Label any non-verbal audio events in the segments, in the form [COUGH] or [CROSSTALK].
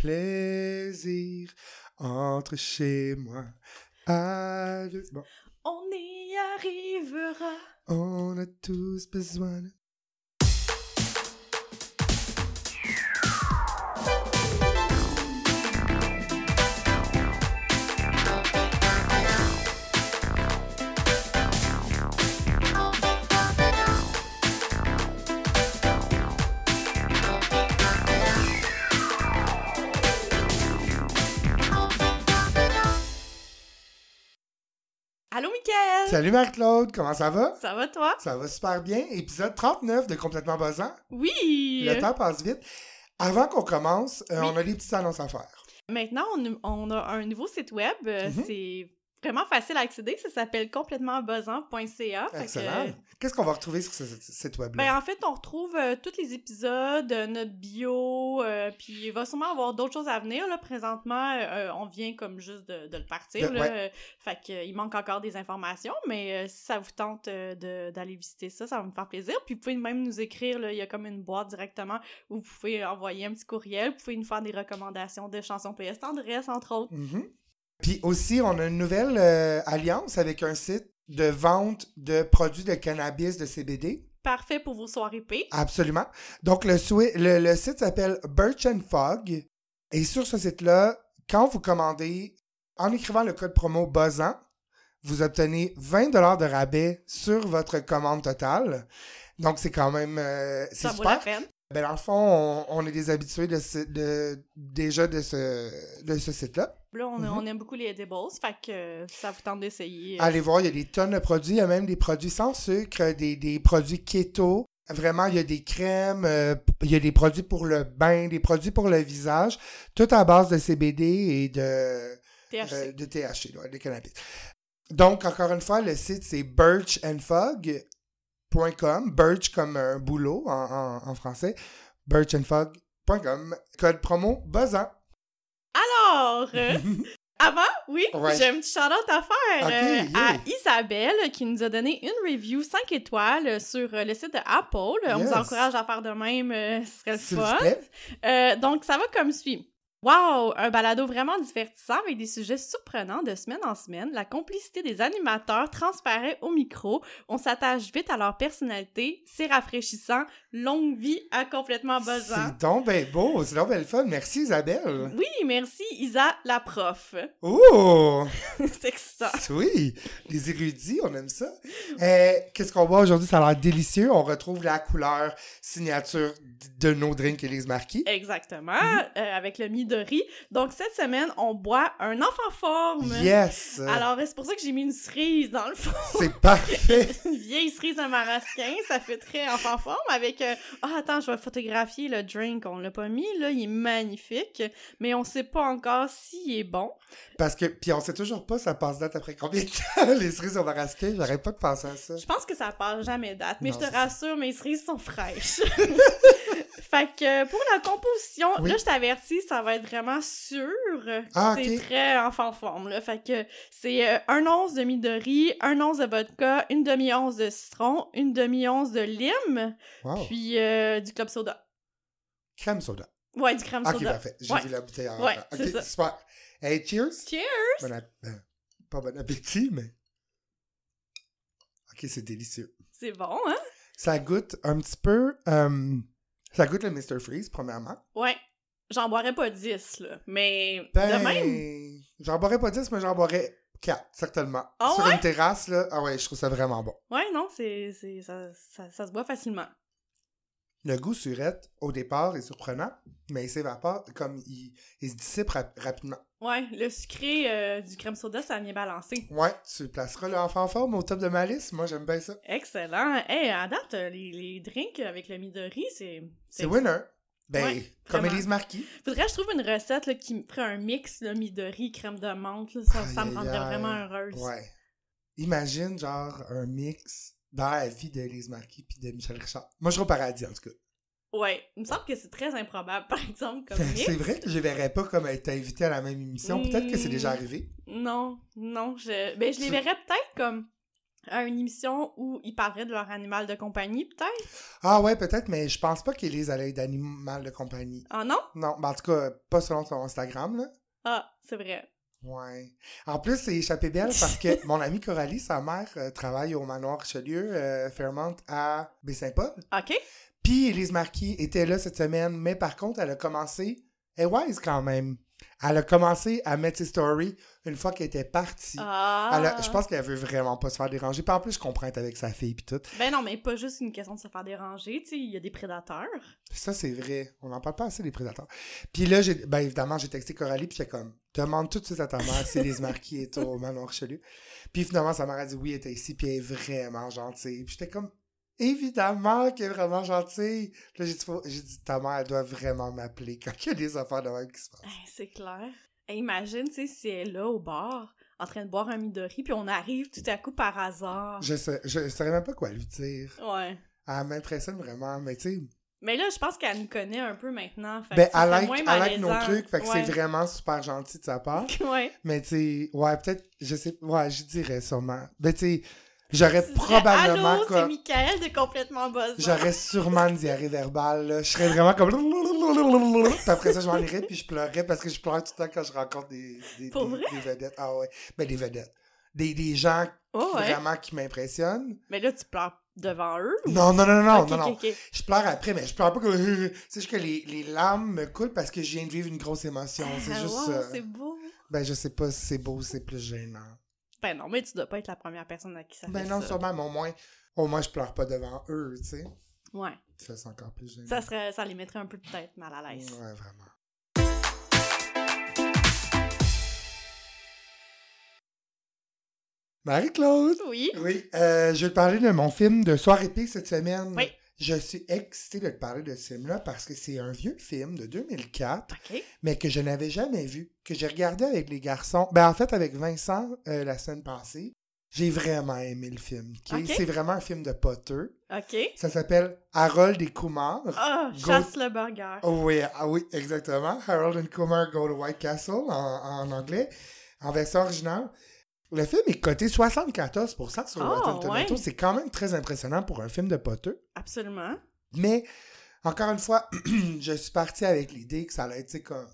plaisir entre chez moi. À deux. Bon, On y arrivera. on a tous besoin de... Allô, Mickaël? Salut Marc-Claude, comment ça va? Ça va, toi? Ça va super bien. Épisode 39 de Complètement Buzzant. Oui! Le temps passe vite. Avant qu'on commence, euh, Oui. on a des petites annonces à faire. Maintenant, on, on a un nouveau site web. euh, Mhm. C'est vraiment facile à accéder. Ça s'appelle que, Excellent. Qu'est-ce qu'on va retrouver sur ce ce site web-là? Ben, en fait, on retrouve euh, tous les épisodes, euh, notre bio, euh, puis il va sûrement avoir d'autres choses à venir. Là. Présentement, euh, on vient comme juste de, de le partir. De- là. ouais. Euh, fait que, euh, il manque encore des informations, mais euh, si ça vous tente euh, de- d'aller visiter ça, ça va me faire plaisir. Puis vous pouvez même nous écrire, là, il y a comme une boîte directement où vous pouvez envoyer un petit courriel, vous pouvez nous faire des recommandations de chansons PS Tendresse, entre autres. Mhm. Puis aussi, on a une nouvelle euh, alliance avec un site de vente de produits de cannabis de CBD. Parfait pour vos soirées P. Absolument. Donc, le, sui- le, le site s'appelle Birch and Fog. Et sur ce site-là, quand vous commandez, en écrivant le code promo BUZZAN, vous obtenez 20 de rabais sur votre commande totale. Donc, c'est quand même... euh, c'est Ça vaut la super. peine. Ben, dans le fond, on, on est des habitués de, ce- de, déjà de ce, de ce site-là. Là, on, Mhm. on aime beaucoup les edibles, fait que euh, ça vous tente d'essayer. euh, Allez voir, il y a des tonnes de produits. Il y a même des produits sans sucre, des, des produits keto. Vraiment, il y a des crèmes, euh, il y a des produits pour le bain, des produits pour le visage, tout à base de CBD et de, THC. euh, de THC, de cannabis. Donc, encore une fois, le site, c'est birchandfog.com. Birch comme un boulot en, en, en français. birchandfog.com. Code promo buzzant. Alors, euh, [LAUGHS] avant, oui, Ouais. j'ai un petit shout-out à faire euh, yeah. à Isabelle qui nous a donné une review 5 étoiles sur euh, le site de Apple. On vous encourage à faire de même, euh, ce serait le fun. Euh, donc, ça va comme suit. Wow! Un balado vraiment divertissant avec des sujets surprenants de semaine en semaine. La complicité des animateurs transparaît au micro. On s'attache vite à leur personnalité. C'est rafraîchissant. Longue vie à complètement buzzant. C'est donc ben beau, c'est donc ben le fun. Merci Isabelle. Oui, merci Isa, la prof. Oh! [LAUGHS] C'est excitant. Oui, les érudits, on aime ça. Euh, Qu'est-ce qu'on boit aujourd'hui? Ça a l'air délicieux. On retrouve la couleur signature de nos drinks Elise Marquis. Exactement, Mhm. euh, avec le Midori. Donc, cette semaine, on boit un enfant forme. Yes! Alors, c'est pour ça que j'ai mis une cerise dans le fond. C'est parfait! [LAUGHS] une vieille cerise de marasquin. Ça fait très enfant forme avec... euh, Ah, attends, je vais photographier le drink. On l'a pas mis, là. Il est magnifique. Mais on sait pas encore s'il est bon. Parce que, puis on sait toujours pas ça passe date après combien de temps [LAUGHS] les cerises au marasquin. J'arrête pas de penser à ça. Je pense que ça passe jamais date. Mais Non, je te rassure, mes cerises sont fraîches. [LAUGHS] fait que pour la composition, Oui. là, je t'avertis, ça va être vraiment sûr. Ah, c'est ok. très enfant forme, là. Fait que c'est euh, un once de midori, un once de vodka, une demi-once de citron, une demi-once de lime, Wow! puis euh, du club soda. Crème soda. Ouais, du crème Ok, soda. parfait. J'ai Ouais. vu la bouteille en Ouais, Ok, c'est ça. super. Hey, cheers! Cheers! Bon euh, pas bon appétit, mais. Ok, c'est délicieux. C'est bon, hein? Ça goûte un petit peu. euh, ça goûte le Mr. Freeze, premièrement. Ouais. J'en boirais pas 10, là. Mais Ben, de même, J'en boirais pas 10, mais j'en boirais 4, certainement. Ah Sur ouais? une terrasse, là. Ah ouais, je trouve ça vraiment bon. ouais, non, c'est, c'est, ça, ça, ça se boit facilement. Le goût surette, au départ, est surprenant, mais il s'évapore, comme il, il se dissipe rap- rapidement. Ouais, le sucré euh, du crème soda, ça vient balancer. Ouais, tu placeras l'enfant forme au top de ma liste. Moi, j'aime bien ça. Excellent. Hey, à date, euh, les, les drinks avec le Midori, c'est... C'est winner. Ben, Ouais, comme. Élise Marquis. Faudrait que je trouve une recette là, qui me ferait un mix, là, Midori, crème de menthe. là. ça, ça me rendrait vraiment heureuse. Ouais. Imagine, genre, un mix dans la vie d'Élise Marquis puis de Michel Richard. Moi, je au paradis, en tout cas. Ouais, il me semble que c'est très improbable, par exemple, comme [LAUGHS] c'est vrai que je verrais pas comme être invité à la même émission. Peut-être que c'est déjà Hmm. arrivé. Non, non, je... Ben, je les verrais peut-être comme à une émission où ils parleraient de leur animal de compagnie, peut-être? Ah ouais, peut-être, mais je pense pas qu'Élise allait d'animal de compagnie. Ah non? Non, ben en tout cas, pas selon son Instagram, là. Ah, c'est vrai. Ouais. En plus, c'est échappé belle parce que [LAUGHS] mon amie Coralie, sa mère, euh, travaille au manoir Richelieu, euh, Fairmont, à Baie-Saint-Paul. OK. Puis Élise Marquis était là cette semaine, mais par contre, elle a commencé, elle est wise quand même. Elle a commencé à mettre ses stories une fois qu'elle était partie. Ah. Elle a- je pense qu'elle veut vraiment pas se faire déranger. Puis en plus, je comprends être avec sa fille puis tout. Ben non, mais pas juste une question de se faire déranger, tu sais, il y a des prédateurs. Ça, c'est vrai. On n'en parle pas assez des prédateurs. Puis là, j'ai, ben évidemment, j'ai texté Coralie, puis j'étais comme, demande tout de suite à ta mère si Élise Marquis est au Manoir Richelieu. Puis finalement, sa mère a dit oui, elle était ici, puis elle est vraiment gentille. Puis j'étais comme, évidemment qu'elle est vraiment gentille. Puis là, j'ai dit, faut- j'ai dit, ta mère, elle doit vraiment m'appeler quand il y a des affaires de même qui se passent. Hey, c'est clair. Imagine, tu sais, si elle est là au bar, en train de boire un Midori, puis on arrive tout à coup par hasard. Je sais, je saurais même pas quoi lui dire. Ouais. Elle m'impressionne vraiment, mais tu sais, Mais là, je pense qu'elle nous connaît un peu maintenant. Fait ben, que elle like, moins elle like nos trucs, fait que Ouais. c'est vraiment super gentil de sa part. [LAUGHS] ouais. Mais tu sais, ouais, peut-être, je sais, ouais, je dirais sûrement. Ben tu sais, j'aurais Tu probablement Allô, c'est. Michael de complètement buzzant. J'aurais sûrement une diarrhée verbale, là. Je serais vraiment comme. [LAUGHS] Puis après ça, je m'en irais, puis je pleurais parce que je pleure tout le temps quand je rencontre des, des, Pour des- vrai? des vedettes. Ah ouais. Ben des vedettes. Des, des gens Oh, ouais. vraiment qui m'impressionnent. Mais là, tu pleures devant eux? ou- Non, non, non, non, non. Je pleure après, mais je pleure pas comme. [LAUGHS] C'est juste que les, les larmes me coulent parce que je viens de vivre une grosse émotion. C'est Ah, juste wow, c'est beau. Ben, je sais pas si c'est beau ou c'est plus gênant. Ben non, mais tu dois pas être la première personne à qui ça Ben fait non, ça. sûrement, mais au moins, au moins, je pleure pas devant eux, tu sais. Ouais. Ça, c'est encore plus gênant. Ça, serait, ça les mettrait un peu peut-être mal à l'aise. Ouais, vraiment. Marie-Claude! Oui. Oui, euh, je vais te parler de mon film de soir épique cette semaine. Oui. Je suis excitée de te parler de ce film-là parce que c'est un vieux film de 2004, OK. mais que je n'avais jamais vu, que j'ai regardé avec les garçons. Ben, en fait, avec Vincent euh, la semaine passée. J'ai vraiment aimé le film. C'est vraiment un film de Potter. OK. Ça s'appelle Harold et Kumar. Ah, chasse le burger. Oh oui, ah oui, exactement. Harold and Kumar Go to White Castle en, en anglais, en version originale. Le film est coté 74% sur Ah, Rotten Tomatoes. ouais. C'est quand même très impressionnant pour un film de Potter. Absolument. Mais, encore une fois, [CLEARS THROAT] je suis parti avec l'idée que ça allait être comme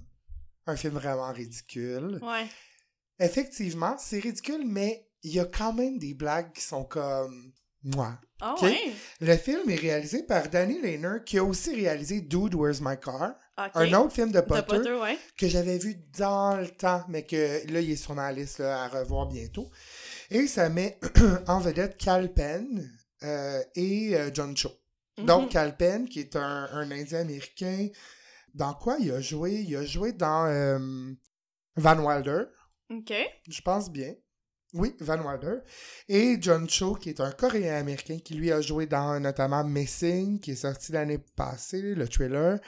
un film vraiment ridicule. Ouais. Effectivement, c'est ridicule, mais il y a quand même des blagues qui sont comme... Moi. Ok? ouais. Le film est réalisé par Danny Lehner, qui a aussi réalisé Dude, Where's My Car? Un autre film de Potter, Potter, ouais. que j'avais vu dans le temps, mais que là, il est sur ma liste là, à revoir bientôt. Et ça met [CLEARS THROAT] en vedette Cal Penn euh, et euh, John Cho. Donc, Mhm. Cal Penn, qui est un, un Indien américain. Dans quoi il a joué? Il a joué dans euh, Van Wilder, OK. je pense bien. Oui, Van Wilder. Et John Cho, qui est un Coréen américain, qui lui a joué dans notamment Missing, qui est sorti l'année passée, le trailer.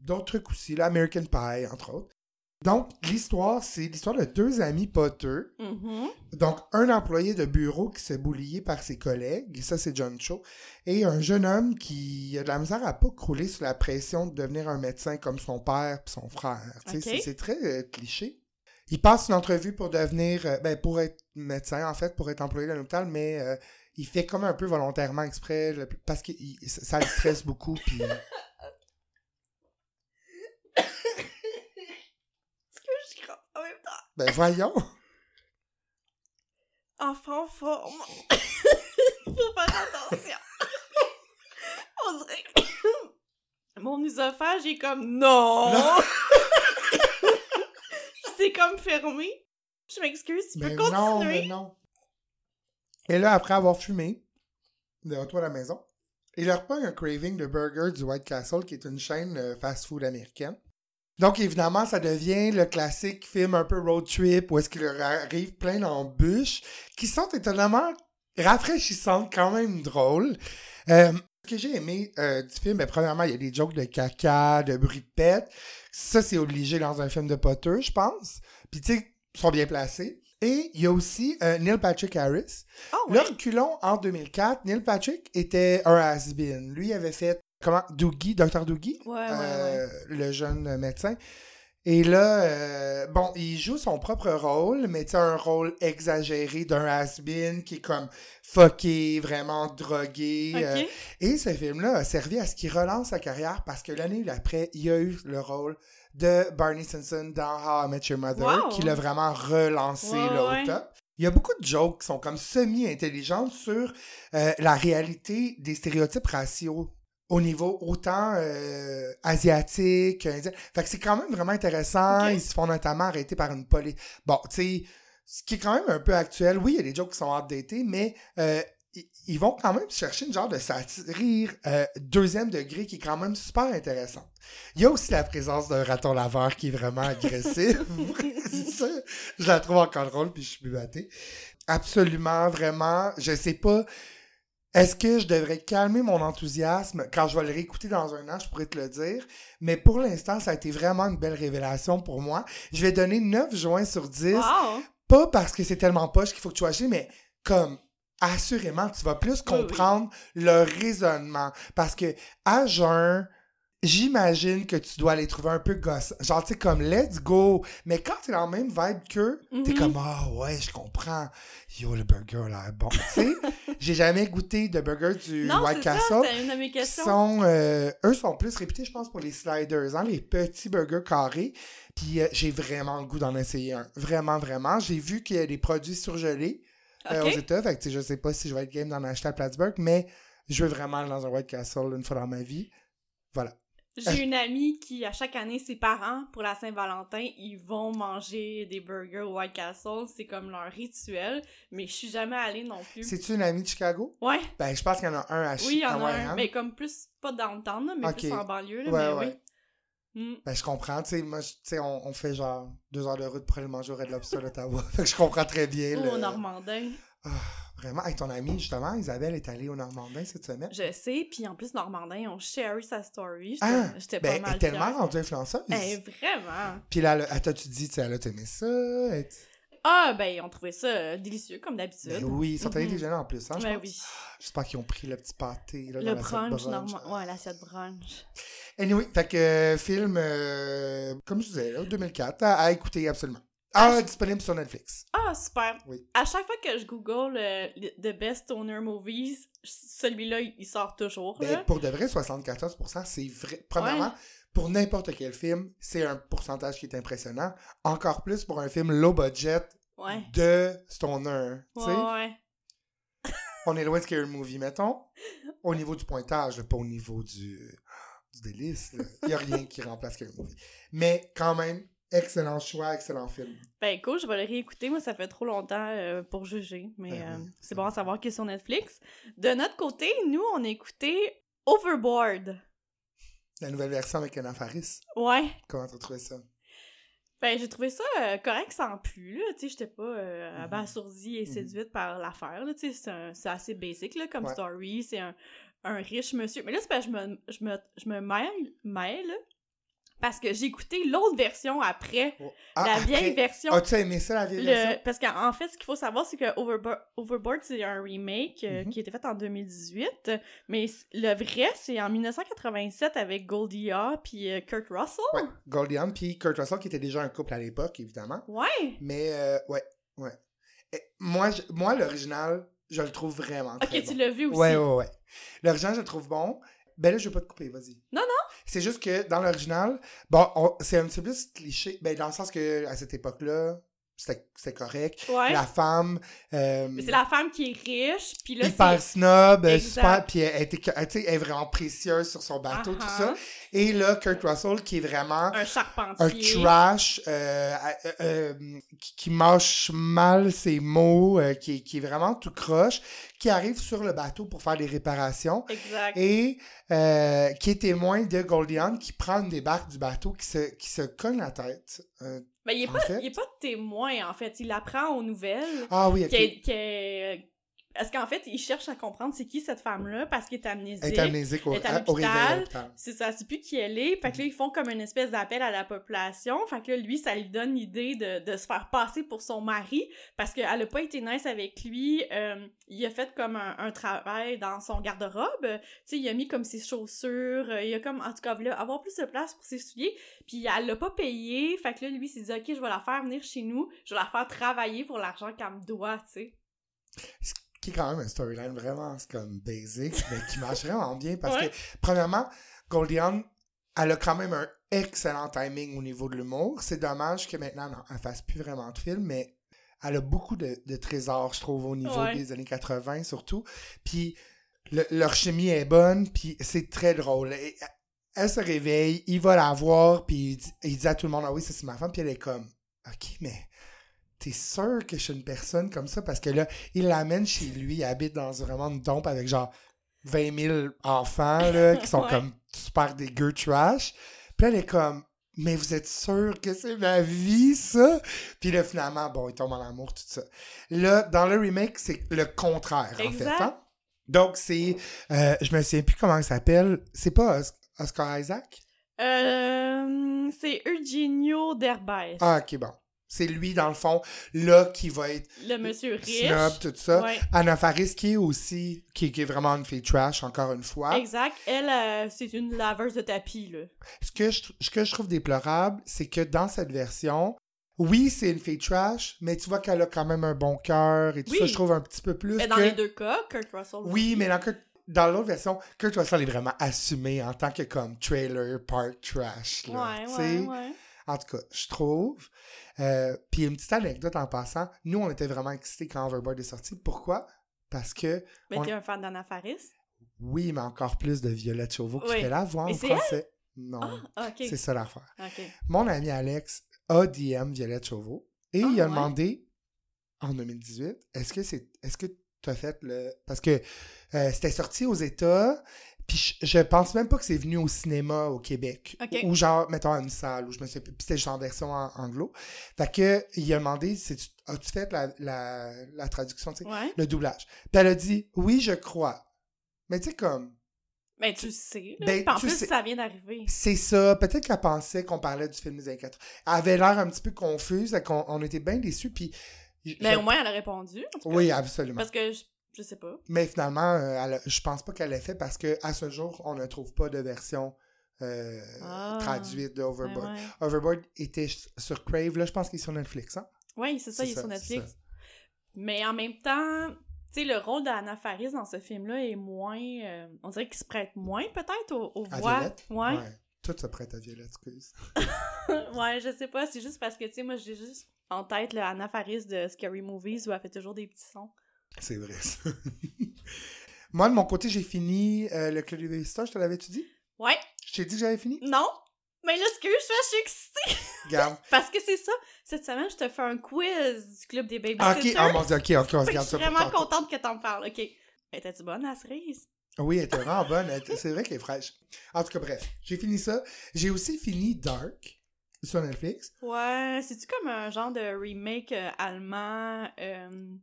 D'autres trucs aussi, l'American Pie, entre autres. Donc, l'histoire, c'est l'histoire de deux amis Potter. Mhm. Donc, un employé de bureau qui s'est boulié par ses collègues, ça c'est John Cho, et un jeune homme qui a de la misère à pas crouler sous la pression de devenir un médecin comme son père et son frère. C'est- très euh, cliché. Il passe une entrevue pour devenir, euh, ben, pour être médecin en fait, pour être employé dans l'hôpital, mais euh, il fait comme un peu volontairement exprès parce que il- ça le stresse beaucoup. Puis, [LAUGHS] Est-ce que je crois en même temps? ben voyons. Enfant forme. [LAUGHS] Faut faire attention. On dirait que mon œsophage est comme non. Non. [LAUGHS] C'est comme fermé. Je m'excuse, tu Mais peux non, continuer? mais non. Et là, après avoir fumé, de retour à la maison, il leur prend un craving de burger du White Castle, qui est une chaîne euh, fast-food américaine. Donc, évidemment, ça devient le classique film un peu road trip où est-ce qu'il leur arrive plein d'embûches qui sont étonnamment rafraîchissantes, quand même drôles. Euh, ce que j'ai aimé euh, du film, ben, premièrement, il y a des jokes de caca, de bruit de pète. Ça, c'est obligé dans un film de Potter, je pense. Puis, tu sais, ils sont bien placés. Et il y a aussi euh, Neil Patrick Harris. Oh, Là, ouais. reculons en 2004. Neil Patrick était un has-been. Lui avait fait, comment, Doogie, Dr. Doogie, Ouais, ouais, euh, le jeune médecin. Et là, euh, bon, il joue son propre rôle, mais tu un rôle exagéré d'un has-been qui est comme fucké, vraiment drogué. Ok. euh, et ce film-là a servi à ce qu'il relance sa carrière parce que l'année d'après, il a eu le rôle de Barney Simpson dans How I Met Your Mother, Wow. qui l'a vraiment relancé Ouais, là, ouais. au top. Il y a beaucoup de jokes qui sont comme semi-intelligentes sur euh, la réalité des stéréotypes raciaux au niveau autant euh, asiatique, indien. Fait que c'est quand même vraiment intéressant. Ils se font notamment arrêter par une police. Bon, tu sais, ce qui est quand même un peu actuel. Oui, il y a des jokes qui sont outdated, mais euh, ils- vont quand même chercher une genre de satire euh, deuxième degré qui est quand même super intéressante. Il y a aussi la présence d'un raton laveur qui est vraiment agressif. [LAUGHS] [LAUGHS] Ça, je la trouve encore drôle, puis je suis bubaté. Absolument, vraiment. Je sais pas. Est-ce que je devrais calmer mon enthousiasme? Quand je vais le réécouter dans un an, je pourrais te le dire. Mais pour l'instant, ça a été vraiment une belle révélation pour moi. Je vais donner 9 juin sur 10. Wow! Pas parce que c'est tellement poche qu'il faut que tu acheté, mais comme assurément, tu vas plus Oui, oui. comprendre le raisonnement. Parce que à jeun, j'imagine que tu dois les trouver un peu gosse. Genre, tu sais, comme let's go. Mais quand t'es dans la même vibe qu'eux, t'es Mhm. comme, ah ouais, je comprends. Yo, le burger là, bon. tu sais, [LAUGHS] j'ai jamais goûté de burger du Non, White ça, Castle. une de mes questions. sont, euh, eux sont plus réputés, je pense, pour les sliders, hein, les petits burgers carrés. Puis euh, j'ai vraiment le goût d'en essayer un. Vraiment, vraiment. J'ai vu qu'il y a des produits surgelés euh, Ok. aux États. Fait que, je sais pas si je vais être game d'en acheter à Plattsburgh, mais je veux vraiment aller dans un White Castle une fois dans ma vie. Voilà. J'ai une amie qui, à chaque année, ses parents, pour la Saint-Valentin, ils vont manger des burgers au White Castle. C'est comme leur rituel, mais je suis jamais allée non plus. C'est-tu une amie de Chicago? Ouais, Ben, je pense qu'il y en a un à Chi- oui, il y en a un. Mais comme plus, pas dans le temps, là, mais Ok. plus en banlieue, là, Ouais, mais ouais. oui. Mm. Ben, je comprends. Tu sais, moi, tu sais, on, on fait genre deux heures de route pour aller manger au Red Lobster à Ottawa. [LAUGHS] fait que je comprends très bien. Ou le- au Normandin. Ah, vraiment. Avec ton amie, justement, Isabelle est allée au Normandin cette semaine. Je sais, puis en plus, Normandin, on share sa story. J'étais Ah, j'étais Ben, pas elle mal est tellement rendue influenceuse. Eh, vraiment. Puis là, elle, elle t'a-tu dit, tu sais, elle a aimé ça? Elle- Ah, ben, on trouvait ça euh, délicieux, comme d'habitude. Ben oui, ils sont allés déjeuner en plus, hein, je Ben pense. oui. J'espère qu'ils ont pris le petit pâté. Là, Le dans brunch, normand. Ouais, l'assiette brunch. Anyway, fait que euh, film, euh, comme je disais, là, 2004, à, à écouter absolument. Ah, disponible sur Netflix. Ah, super. Oui. À chaque fois que je google euh, The Best Stoner Movies, celui-là, il il sort toujours. Ben, là. pour de vrai, 74%, c'est vrai. Premièrement, Ouais. Pour n'importe quel film, c'est un pourcentage qui est impressionnant. Encore plus pour un film low budget Ouais. de Stoner. Ouais, ouais. On est loin de Scary Movie, mettons. Au niveau du pointage, pas au niveau du, du délice. Il n'y a rien qui remplace Scary Movie. Mais quand même, excellent choix, excellent film. Ben cool, je vais le réécouter. Moi, ça fait trop longtemps euh, pour juger, mais Ben euh, oui. c'est bon à savoir qu'il est sur Netflix. De notre côté, nous, on a écouté Overboard. La nouvelle version avec Anna Faris. Ouais. Comment t'as trouvé ça? Ben, j'ai trouvé ça euh, correct sans plus, là. Tu sais, j'étais pas euh, Mhm. abasourdie et Mhm. séduite par l'affaire, là. Tu sais, c'est assez basic, là, comme Ouais. story. C'est un, un riche monsieur. Mais là, c'est parce que je me, je me, je me mêle, mêle parce que j'ai écouté l'autre version après, Oh. Ah, la après- vieille version. As-tu aimé ça, la vieille Le- version? parce qu'en fait, ce qu'il faut savoir, c'est que Overboard, Overboard, c'est un remake euh, Mhm. qui a été fait en 2018, mais le vrai, c'est en 1987 avec Goldie Hawn puis euh, Kurt Russell. Ouais, Goldie Hawn puis Kurt Russell, qui était déjà un couple à l'époque, évidemment. Ouais! Mais, euh, ouais, ouais. Et moi, je- moi l'original, je le trouve vraiment Ok, très tu bon. l'as vu aussi. Ouais, ouais, ouais. L'original, je le trouve bon. Ben là, je vais pas te couper, vas-y. Non, non. C'est juste que dans l'original, bon, on- c'est un petit peu cliché, ben dans le sens que à cette époque-là, c'était c'était correct. Ouais. La femme, euh, Mais c'est la femme qui est riche, puis là, hyper c'est... snob, euh, Exact. super, puis elle, est vraiment précieuse sur son bateau, tout ça. Et là, Kurt Russell, qui est vraiment Un un charpentier. trash euh, qui, qui mâche mal ses mots, qui, qui est vraiment tout croche, qui arrive sur le bateau pour faire des réparations Exact. et euh, qui est témoin de Goldie Hawn qui prend une des barques du bateau qui se, qui se cogne la tête. Euh, Mais il est, en pas, pas témoin, en fait. Il apprend aux nouvelles ah oui, ok. qu'elle- qu'elle- Parce qu'en fait, il cherche à comprendre c'est qui cette femme-là parce qu'elle est amnésique. Elle est amnésique au, Elle est à l'hôpital. C'est ça, c'est plus qui elle est. Fait que là, ils font comme une espèce d'appel à la population. Fait que là, lui, ça lui donne l'idée de, de se faire passer pour son mari parce qu'elle a pas été nice avec lui. Euh, il a fait comme un, un travail dans son garde-robe. Tu sais, il a mis comme ses chaussures. euh, Il a comme, en tout cas, voulu avoir plus de place pour ses souliers. Puis elle l'a pas payé. Fait que là, lui, il s'est dit, OK, je vais la faire venir chez nous. Je vais la faire travailler pour l'argent qu'elle me doit, tu sais. Quand même un storyline vraiment c'est comme basic, mais qui marche [LAUGHS] vraiment bien parce Ouais. que, premièrement, Goldie Hawn, elle a quand même un excellent timing au niveau de l'humour. C'est dommage que maintenant, non, elle fasse plus vraiment de films, mais elle a beaucoup de, de trésors, je trouve, au niveau Ouais. des années 80 surtout. Puis le- leur chimie est bonne, puis c'est très drôle. Et elle se réveille, il va la voir, puis il dit, il dit à tout le monde, ah oui, c'est ma femme, puis elle est comme, ok, mais t'es sûr que je suis une personne comme ça? Parce que là, il l'amène chez lui, il habite dans vraiment une dompe avec genre 20 000 enfants, là, [LAUGHS] qui sont Ouais. comme super dégueux trash. Puis elle est comme, mais vous êtes sûr que c'est ma vie, ça? Puis là, finalement, bon, il tombe en amour, tout ça. Là, dans le remake, c'est le contraire, en fait. Hein? Donc, c'est, euh, je me souviens plus comment il s'appelle. C'est pas Os- Oscar Isaac? Euh, c'est Eugenio Derbez. Ah, ok, bon. C'est lui, dans le fond, là, qui va être Le monsieur riche. snob, tout ça. Ouais. Anna Faris, qui est aussi, qui, qui est vraiment une fille trash, encore une fois. Exact. Elle, euh, c'est une laveuse de tapis, là. Ce que je, ce que je trouve déplorable, c'est que dans cette version, oui, c'est une fille trash, mais tu vois qu'elle a quand même un bon cœur et tout Oui. ça, je trouve un petit peu plus Mais dans que... les deux cas, Kurt Russell. Oui, aussi. mais dans, Kurt- dans l'autre version, Kurt Russell est vraiment assumé en tant que comme trailer park trash. Là, Ouais, ouais, ouais. En tout cas, je trouve. Euh, Puis une petite anecdote en passant, nous, on était vraiment excités quand Overboard est sorti. Pourquoi? Parce que, Mais On- t'es un fan d'Anna Faris? oui, mais encore plus de Violette Chauveau qui Oui. fait la voix en c'est français. Non, Ah, c'est ça l'affaire. Mon ami Alex a DM Violette Chauveau et Ah, il a ouais? demandé en 2018 est-ce que c'est est-ce que tu as fait le parce que euh, c'était sorti aux États puis je, pense même pas que c'est venu au cinéma au Québec ou genre mettons à une salle où je me suis puis c'était juste en version en- anglo fait que il a demandé as-tu fait la, la, la traduction tu sais Ouais. le doublage? Puis elle a dit oui je crois mais tu sais comme Ben, tu sais. Là. Ben, en tu plus, sais. ça vient d'arriver. C'est ça. Peut-être qu'elle pensait qu'on parlait du film des années 80. Elle avait l'air un petit peu confuse, qu'on on était bien déçus. Puis, Mais au moins, elle a répondu. oui, absolument. Parce que je, sais pas. Mais finalement, euh, elle je pense pas qu'elle l'ait fait parce que à ce jour, on ne trouve pas de version euh, Ah. traduite de Overboard. ouais. Overboard était sur Crave. Là, je pense qu'il est sur Netflix. Hein? Oui, c'est ça, il est sur Netflix. Mais en même temps, tu sais, le rôle d'Anna Faris dans ce film-là est moins. euh, on dirait qu'il se prête moins, peut-être, aux, voix. Violette? Ouais. Tout se prête à Violette, excuse. [LAUGHS] ouais, je sais pas. C'est juste parce que, tu sais, moi, j'ai juste en tête le Anna Faris de Scary Movies où elle fait toujours des petits sons. C'est vrai, ça. [LAUGHS] Moi, de mon côté, j'ai fini euh, le Club des Baby Stars. Je te l'avais-tu dit? Ouais, Je t'ai dit que j'avais fini? non. Mais là, ce que je fais, je suis excitée. [LAUGHS] Regarde. Parce que c'est ça. Cette semaine, je te fais un quiz du club des Ah, babysitters. ok, mon dieu, ok, ok, on se Fait que je garde suis ça vraiment contente que t'en parles. Ok. Étais-tu bonne à la cerise? Oui, elle était vraiment bonne. C'est vrai qu'elle est fraîche. En tout cas, bref, j'ai fini ça. J'ai aussi fini Dark sur Netflix. Ouais, c'est-tu comme un genre de remake euh, allemand? euh,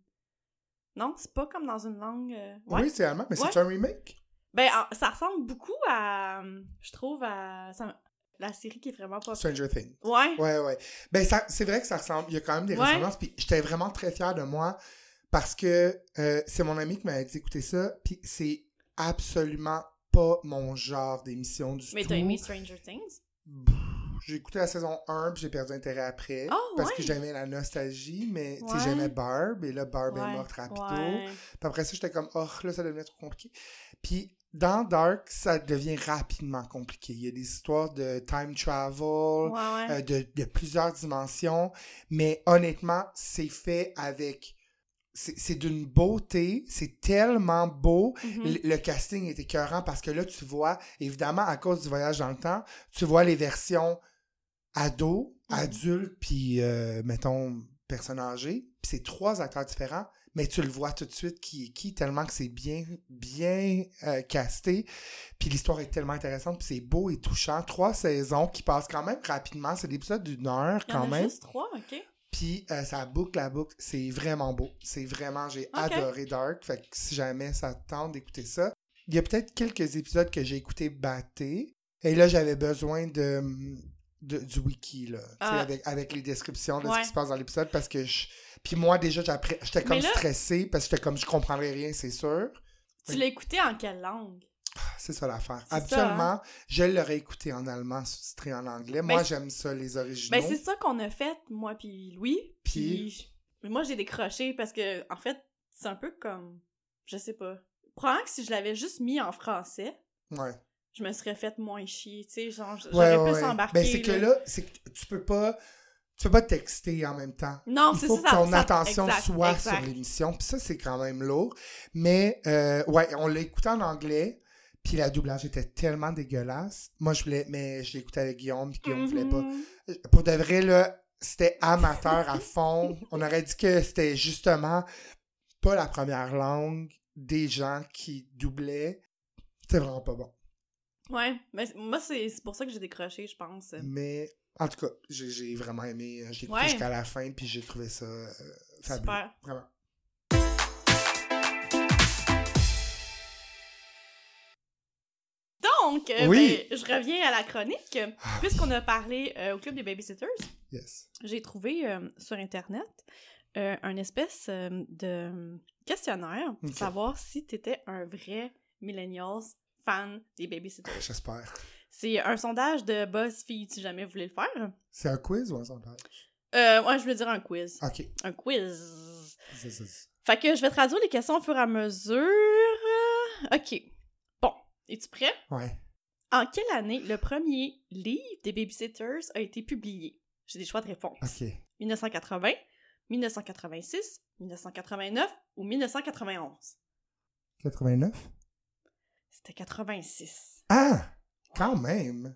Non, c'est pas comme dans une langue... euh, Ouais. Oui, c'est allemand, mais Ouais. c'est un remake. Ben, en- ça ressemble beaucoup à... Je trouve à... La série qui est vraiment pas... Stranger Things. Ouais. Ouais, ouais. Ben, c'est vrai que ça ressemble. Il y a quand même des Ouais. ressemblances. Puis j'étais vraiment très fier de moi parce que euh, c'est mon ami qui m'avait dit écouter ça. Puis c'est absolument pas mon genre d'émission du Mais tout. t'as aimé Stranger Things? J'ai écouté la saison 1 puis j'ai perdu intérêt après. Oh, parce ouais? que j'aimais la nostalgie, mais Ouais. j'aimais Barb et là, Barb est morte rapido. Puis après ça, j'étais comme, oh, là, ça devenait trop compliqué. Puis dans Dark, ça devient rapidement compliqué. Il y a des histoires de time travel, euh, de, de plusieurs dimensions, mais honnêtement, c'est fait avec. C'est d'une beauté, c'est tellement beau. Mhm. Le, le casting est écœurant parce que là, tu vois, évidemment, à cause du voyage dans le temps, tu vois les versions ados, Mhm. adultes, puis, euh, mettons, personnes âgées. Puis c'est trois acteurs différents, mais tu le vois tout de suite qui est qui, tellement que c'est bien, bien euh, casté. Puis l'histoire est tellement intéressante, puis c'est beau et touchant. Trois saisons qui passent quand même rapidement. C'est des épisodes d'une heure Il y en quand a même. juste trois, ok. Puis euh, ça boucle la boucle. C'est vraiment beau. C'est vraiment, j'ai adoré Dark. Fait que si jamais ça tente d'écouter ça. Il y a peut-être quelques épisodes que j'ai écouté batté. Et là, j'avais besoin de, de- du wiki, là. Tu sais, Ah. Avec, avec les descriptions de Ouais. ce qui se passe dans l'épisode. Parce que je. Puis moi, déjà, j'étais comme Mais là- stressé parce que j'étais comme je comprendrais rien, c'est sûr. Tu Oui. l'as écouté en quelle langue? C'est ça l'affaire. Ça, hein? Habituellement, je l'aurais écouté en allemand, sous-titré en anglais. Moi, j'aime ça, les originaux. Ben, c'est ça qu'on a fait, moi puis Louis. Puis- Puis moi, j'ai décroché parce que, en fait, c'est un peu comme. Je sais pas. Probablement que si je l'avais juste mis en français, Ouais. Je me serais fait moins chier. Tu sais, genre, j'aurais ouais, plus ouais. embarqué. Ben, c'est que là, c'est que tu peux pas. Tu peux pas texter en même temps. Non, Il c'est faut ça. que ça- ton ça- attention exact, soit exact. sur l'émission. Puis ça, c'est quand même lourd. Mais, euh, ouais, on l'a écouté en anglais. Puis la doublage était tellement dégueulasse. Moi, je voulais. Mais je écouté avec Guillaume. Puis Guillaume voulait pas. Mhm. Pour de vrai, là, c'était amateur à fond. On aurait dit que c'était justement pas la première langue des gens qui doublaient. C'était vraiment pas bon. Ouais, mais moi, c'est pour ça que j'ai décroché, je pense. Mais en tout cas, j'ai vraiment aimé. euh, J'ai écouté Ouais. jusqu'à la fin, puis j'ai trouvé ça euh, fabuleux. Super. Vraiment. Donc, euh, Oui. ben, je reviens à la chronique. Ah, Puisqu'on a parlé euh, au Club des Babysitters, yes. j'ai trouvé euh, sur Internet euh, un espèce de questionnaire pour savoir si t'étais un vrai millennials fan des Babysitters. J'espère. C'est un sondage de BuzzFeed, si jamais vous voulez le faire. C'est un quiz ou un sondage? Euh, ouais, je voulais dire un quiz. Ok. Un quiz. C'est- Fait que je vais traduire les questions au fur et à mesure. Ok. Bon. Es-tu prêt? Ouais. En quelle année le premier livre des Babysitters a été publié? J'ai des choix de réponse. Ok. 1980, 1986, 1989 ou 1991? 89? C'était 86. Ah! Quand même!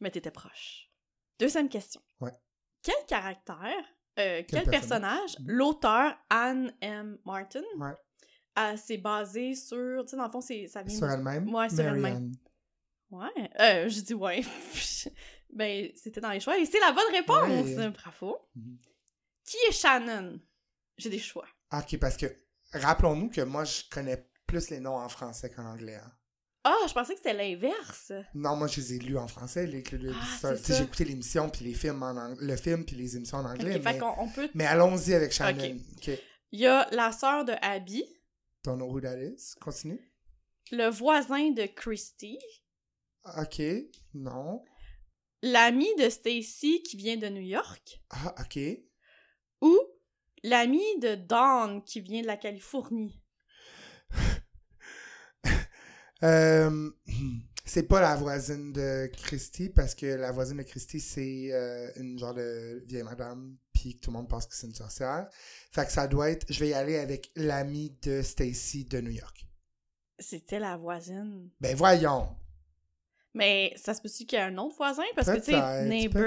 Mais t'étais proche. Deuxième question. Ouais. Quel caractère, euh, quel, personnage? personnage, l'auteur Anne M. Martin Ouais. a- s'est basé sur. Tu sais, dans le fond, c'est, ça vient Sur de- elle-même? Ouais, sur elle-même. Ouais. Euh, je dis ouais. [LAUGHS] ben, c'était dans les choix. Et c'est la bonne réponse! Ouais. Bravo. Mhm. Qui est Shannon? J'ai des choix. Ah, Ok, parce que rappelons-nous que moi, je connais plus les noms en français qu'en anglais. hein. Ah, je pensais que c'était l'inverse. Non, moi, je les ai lus en français, les Clubs de Ah. J'ai écouté l'émission, puis les films en ang- le film, puis les émissions en anglais. Mais fait qu'on on peut. mais allons-y avec Shannon. Il y a la sœur de Abby, Don't know who that is. Continue. le voisin de Christy, Ok. Non. l'ami de Stacy qui vient de New York, Ah, ok. ou l'ami de Dawn qui vient de la Californie. [LAUGHS] Euh, [CLEARS THROAT] c'est pas la voisine de Christy, parce que la voisine de Christy, c'est euh, une genre de vieille madame, puis tout le monde pense que c'est une sorcière. Fait que ça doit être... Je vais y aller avec l'ami de Stacy de New York. C'était la voisine. Ben voyons! Mais ça se peut-tu qu'il y a un autre voisin? Parce que, tu sais, neighbor,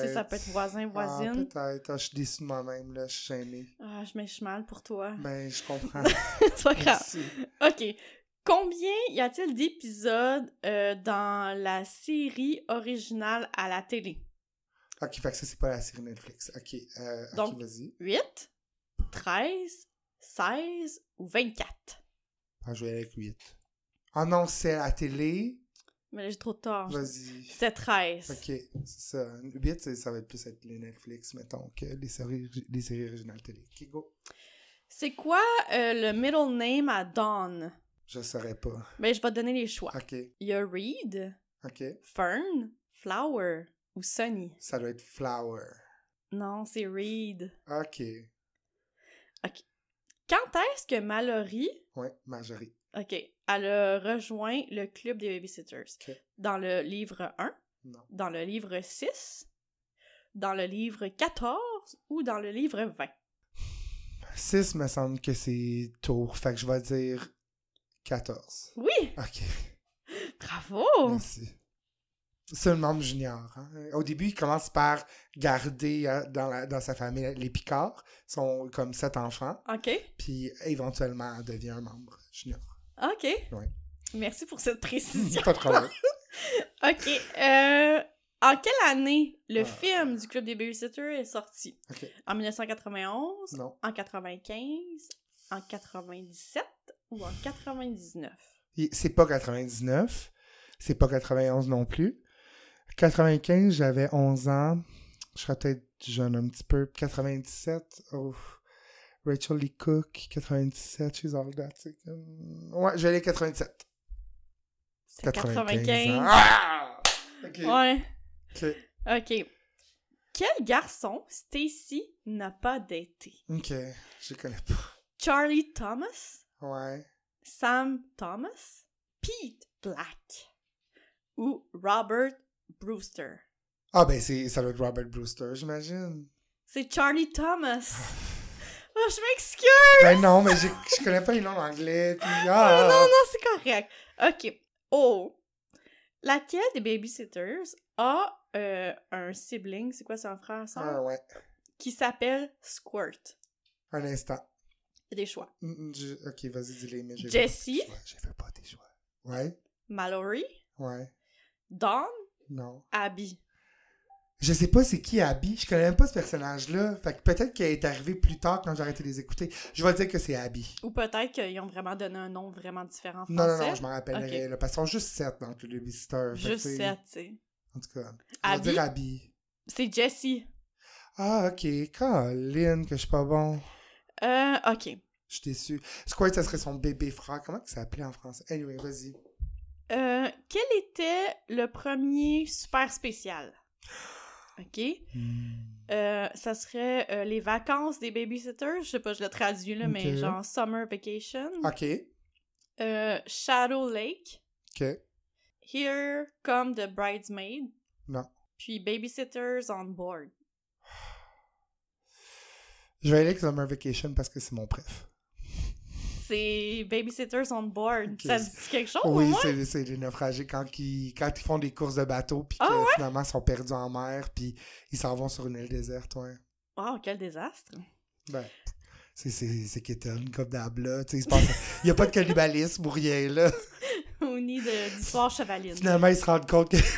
tu sais, ça peut être voisin, Ah, voisine. peut-être. Ah, je suis déçu de moi-même, là. Je suis gêné. Ah, je mets mal pour toi. Ben, je comprends. [LAUGHS] C'est pas grave. OK. Combien y a-t-il d'épisodes euh, dans la série originale à la télé? Ok, fait que ça, c'est pas la série Netflix. Ok, euh, ok, Donc- vas-y. 8, 13, 16 ou 24? Ah, je vais aller avec 8. Ah non, c'est à la télé. Mais là, j'ai trop tard. Vas-y. C'est 13. Ok, c'est ça. 8, c'est- ça va être plus être les Netflix, mettons, que les séries, les séries originales télé. Ok, go. C'est quoi euh, le middle name à Dawn? Je saurais pas. Ben, je vais te donner les choix. Ok, Il y a Reed, ok. Fern, Flower ou Sunny. Ça doit être Flower. Non, c'est Reed. Ok. Quand est-ce que Mallory, Ouais, Marjorie. ok, elle a rejoint le club des babysitters? Ok. Dans le livre 1, Non. dans le livre 6, dans le livre 14 ou dans le livre 20? 6 me semble que c'est tour. Fait que je vais dire 14. Oui! Ok, Bravo! merci. C'est membre junior. hein. Au début, il commence par garder hein, dans, la- dans sa famille les Picards. Ils sont comme sept enfants. Ok, Puis éventuellement, elle devient un membre junior. ok. Merci pour cette précision. Pas de problème. [LAUGHS] ok, euh, En quelle année le Ah. film du Club des Babysitters est sorti? En 1991, Non. en 95, en 97 ou en 99? Et C'est pas 99. C'est pas 91 non plus. 95, j'avais 11 ans. Je serais peut-être jeune un petit peu. 97, oh. Rachel Lee Cook, 97, she's all that. Ouais, aller 97. C'est 95. ans. Ah! Ok. Ouais. Ok. OK. Quel garçon Stacy n'a pas daté? Ok. Je connais pas. Charlie Thomas? Ouais. Sam Thomas? Pete Black? Ou Robert Brewster? Ah, ben, c'est, ça doit être Robert Brewster, j'imagine. C'est Charlie Thomas. Oh, [LAUGHS] je m'excuse! Ben non, mais je, je connais pas les noms en anglais. puis [LAUGHS] ah! non, non, c'est correct. OK. Oh. Laquelle des babysitters a euh, un sibling, c'est quoi, c'est un frère, ça? Ah, ouais. Qui s'appelle Squirt? Un instant. Il y a des choix. Mm, mm, je- Ok, vas-y, dis-les, mais je Jessie? Je veux pas tes choix. Ouais, Mallory? ouais, Dawn? non. Abby? Je sais pas c'est qui Abby. Je connais même pas ce personnage-là. Fait que peut-être qu'elle est arrivée plus tard quand j'ai arrêté de les écouter. Je vais dire que c'est Abby. Ou peut-être qu'ils ont vraiment donné un nom vraiment différent en Non, non, français. non, je m'en rappellerai. Là, parce qu'ils sont juste sept dans le Babysitter. Juste sept, tu sais. En tout cas, je vais Abby? dire Abby. C'est Jessie. Ah, ok. Colin, que je suis pas bon. Euh, OK. Je suis déçu. Squirt, ça serait son bébé frère. Comment ça s'appelait en français? Anyway, vas-y. Euh, quel était le premier super spécial? OK. Hmm. Euh, ça serait euh, les vacances des babysitters. Je sais pas, je l'ai traduit là, mais genre Summer Vacation. Ok. Euh, Shadow Lake. Ok. Here Come the Bridesmaid. Non. Puis Babysitters on Board. Je vais aller avec Summer Vacation parce que c'est mon préf. C'est Babysitters on Board. Ok. Ça dit quelque chose, Oui, c'est, les naufragés quand ils, quand ils font des courses de bateau, puis que Ah ouais? finalement ils sont perdus en mer, puis ils s'en vont sur une île déserte, ouais. Wow, quel désastre. Ben, c'est, Kitten, comme d'hab, là. Tu sais, il se passe- il y a pas de cannibalisme ou rien, là. [LAUGHS] Au nid d'histoire chevaline. Finalement, ils se rendent compte que. [LAUGHS]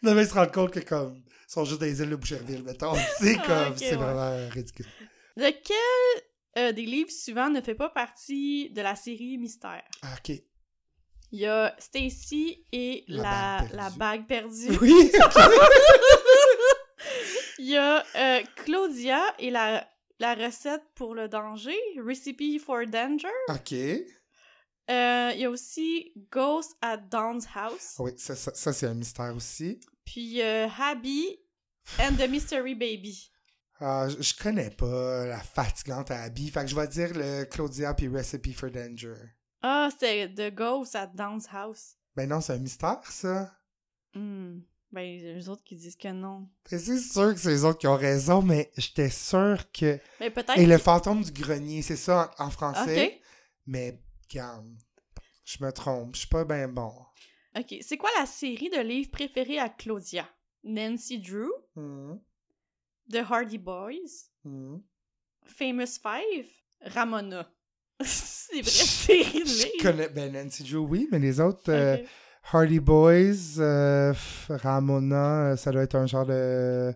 Finalement, ils se rendent compte que, comme, sont juste des îles de Boucherville, mettons. [LAUGHS] C'est Ah, comme, c'est ouais. vraiment ridicule. Lequel euh, des livres suivants ne fait pas partie de la série Mystère? Ah, ok. Il y a Stacy et La la, bague la perdue. bague perdue. Oui, [LAUGHS] Il y a euh, Claudia et la, la recette pour le danger, Recipe for Danger. ok. Euh, il y a aussi Ghost at Dawn's House. Oui, ça, ça, ça, c'est un mystère aussi. Puis euh, Abby and the Mystery Baby. Ah, je, connais pas la fatigante Abby. Fait que je vais dire le Claudia puis Recipe for Danger. Ah, c'est The Ghost at Dawn's House. Ben non, c'est un mystère, ça. Hmm. Ben, il y a les autres qui disent que non. Ben, c'est sûr que c'est les autres qui ont raison, mais j'étais sûr que... Mais peut-être. Et le fantôme du grenier, c'est ça en, en français. Mais, regarde, je me trompe. Je suis pas bien bon. Ok. C'est quoi la série de livres préférée à Claudia? Nancy Drew, Mhm, The Hardy Boys, mhm. Famous Five, Ramona. [LAUGHS] c'est des vraies séries de Je livres. connais... Ben, Nancy Drew, oui, mais les autres... euh. Hardy Boys, euh, Ramona, euh, ça doit être un genre de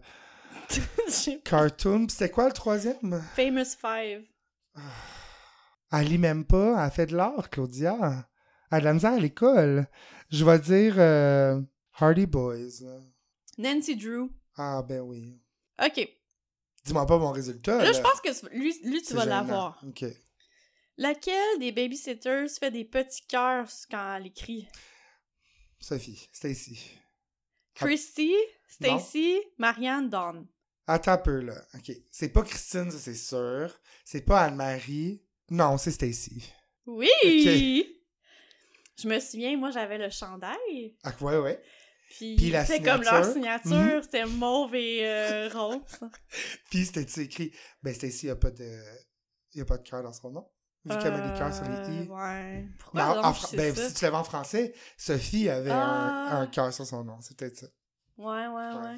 [LAUGHS] cartoon. C'était quoi le troisième? Famous Five. Elle lit même pas. Elle fait de l'art, Claudia. A de la misère à l'école. Je vais dire euh, Hardy Boys. Nancy Drew. Ah, ben oui. Ok. Dis-moi pas mon résultat. Là, là. je pense que lui, lui tu vas l'avoir. OK. Laquelle des babysitters fait des petits cœurs quand elle écrit? Sophie, Stacy. Christy, Stacy, Marianne, Dawn. Attends un peu, là. OK. C'est pas Christine, ça, c'est sûr. C'est pas Anne-Marie. Non, c'est Stacy. Oui! Je me souviens, moi, j'avais le chandail. Ah, ouais, ouais. Puis, Puis la c'était comme leur signature. signature, Mhm. c'était mauve et euh, rose. [LAUGHS] Puis c'était écrit? Ben, Stacy, il a pas de. Il y a pas de cœur dans son nom. Vu qu'elle met des cœurs sur les Euh, i. Ouais. Pourquoi Non, donc, en je Fra- sais ben, ça? si tu l'avais en français, Sophie avait un, Ah. un cœur sur son nom. C'est peut-être ça. Ouais, ouais, ouais.